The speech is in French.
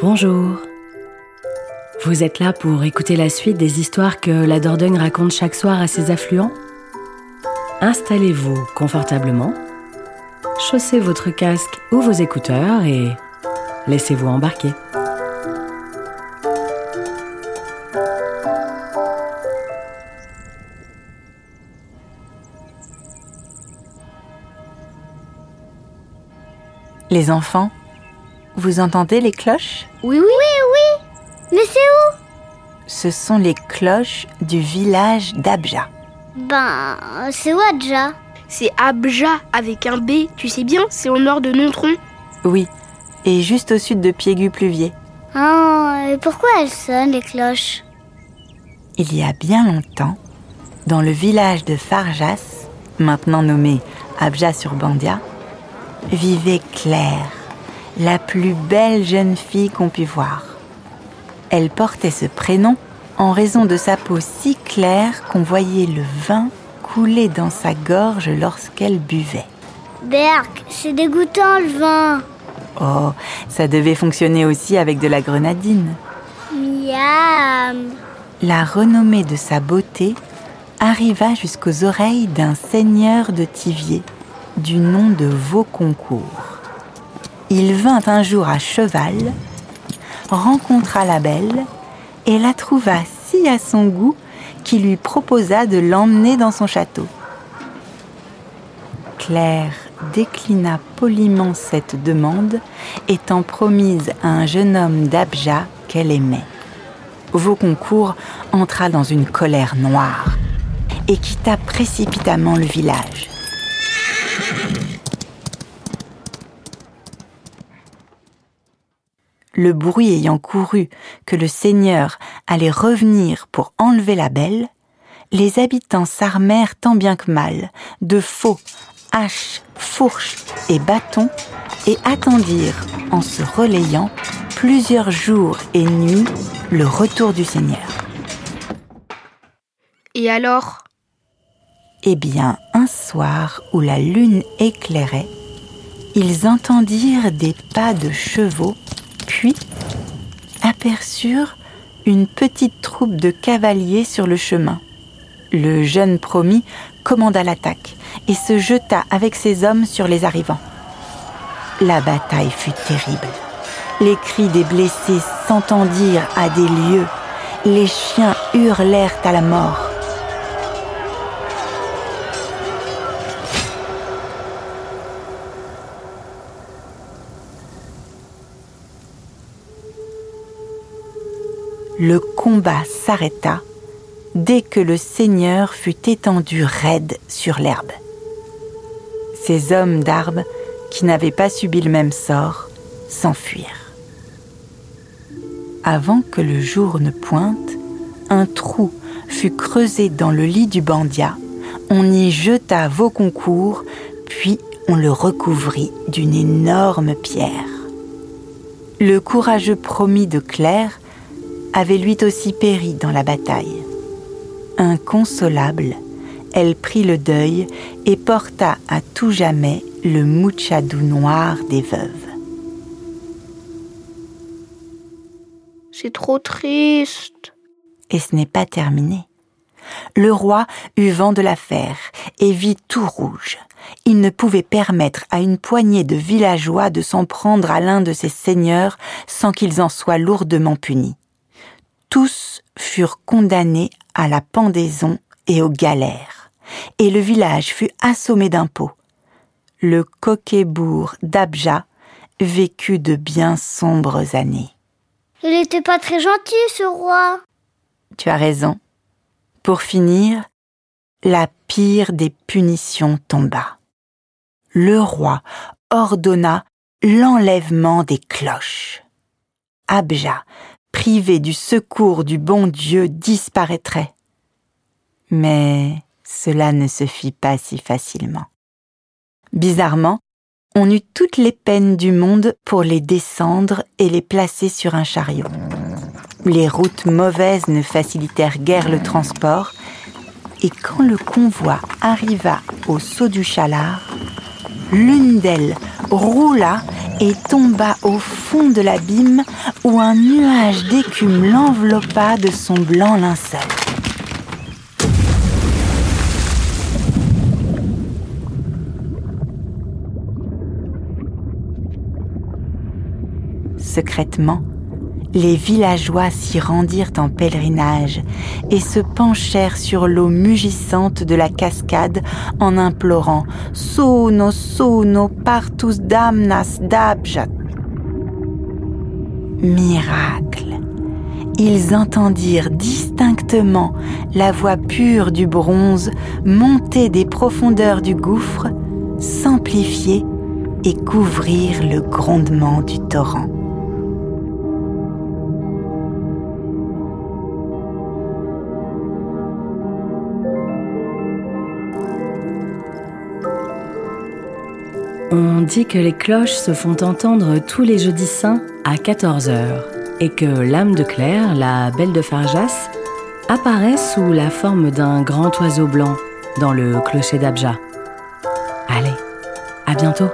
Bonjour. Vous êtes là pour écouter la suite des histoires que la Dordogne raconte chaque soir à ses affluents? Installez-vous confortablement, chaussez votre casque ou vos écouteurs et laissez-vous embarquer. Les enfants, vous entendez les cloches? Oui, oui. Oui, oui. Mais c'est où? Ce sont les cloches du village d'Abja. Ben, c'est où Adja C'est Abja avec un B, tu sais bien, c'est au nord de Nontron. Oui, et juste au sud de Piégu-Pluvier. Ah, et pourquoi elles sonnent les cloches? Il y a bien longtemps, dans le village de Farjas, maintenant nommé Abja sur Bandia, vivait Claire, la plus belle jeune fille qu'on pût voir. Elle portait ce prénom en raison de sa peau si claire qu'on voyait le vin couler dans sa gorge lorsqu'elle buvait. Berk, c'est dégoûtant le vin. Oh, ça devait fonctionner aussi avec de la grenadine. Miam. La renommée de sa beauté arriva jusqu'aux oreilles d'un seigneur de Tivier, du nom de Vauconcourt. Il vint un jour à cheval, rencontra la belle et la trouva si à son goût qu'il lui proposa de l'emmener dans son château. Claire déclina poliment cette demande, étant promise à un jeune homme d'Abja qu'elle aimait. Vauconcourt entra dans une colère noire et quitta précipitamment le village. Le bruit ayant couru que le seigneur allait revenir pour enlever la belle, les habitants s'armèrent tant bien que mal de faux, haches, fourches et bâtons et attendirent, en se relayant, plusieurs jours et nuits le retour du seigneur. Et alors? Eh bien, un soir où la lune éclairait, ils entendirent des pas de chevaux puis aperçurent une petite troupe de cavaliers sur le chemin. Le jeune promis commanda l'attaque et se jeta avec ses hommes sur les arrivants. La bataille fut terrible. Les cris des blessés s'entendirent à des lieues. Les chiens hurlèrent à la mort. Le combat s'arrêta dès que le seigneur fut étendu raide sur l'herbe. Ces hommes d'arbre, qui n'avaient pas subi le même sort, s'enfuirent. Avant que le jour ne pointe, un trou fut creusé dans le lit du bandia, on y jeta vos concours, puis on le recouvrit d'une énorme pierre. Le courageux promis de Claire avait lui aussi péri dans la bataille. Inconsolable, elle prit le deuil et porta à tout jamais le mouchadou noir des veuves. C'est trop triste. Et ce n'est pas terminé. Le roi eut vent de l'affaire et vit tout rouge. Il ne pouvait permettre à une poignée de villageois de s'en prendre à l'un de ses seigneurs sans qu'ils en soient lourdement punis tous furent condamnés à la pendaison et aux galères, et le village fut assommé d'impôts. Le coquet-bourg d'Abja vécut de bien sombres années. Il n'était pas très gentil, ce roi. Tu as raison. Pour finir, la pire des punitions tomba. Le roi ordonna l'enlèvement des cloches. Abja du secours du bon Dieu, disparaîtrait. Mais cela ne se fit pas si facilement. Bizarrement, on eut toutes les peines du monde pour les descendre et les placer sur un chariot. Les routes mauvaises ne facilitèrent guère le transport, et quand le convoi arriva au saut du Chalard, l'une d'elles roula et tomba au fond de l'abîme où un nuage d'écume l'enveloppa de son blanc linceul. Secrètement, les villageois s'y rendirent en pèlerinage et se penchèrent sur l'eau mugissante de la cascade en implorant Sono, sono, partus damnas dabjat. Miracle! Ils entendirent distinctement la voix pure du bronze monter des profondeurs du gouffre, s'amplifier et couvrir le grondement du torrent. On dit que les cloches se font entendre tous les jeudis saints à 14h et que l'âme de Claire, la belle de Farjas, apparaît sous la forme d'un grand oiseau blanc dans le clocher d'Abja. Allez, à bientôt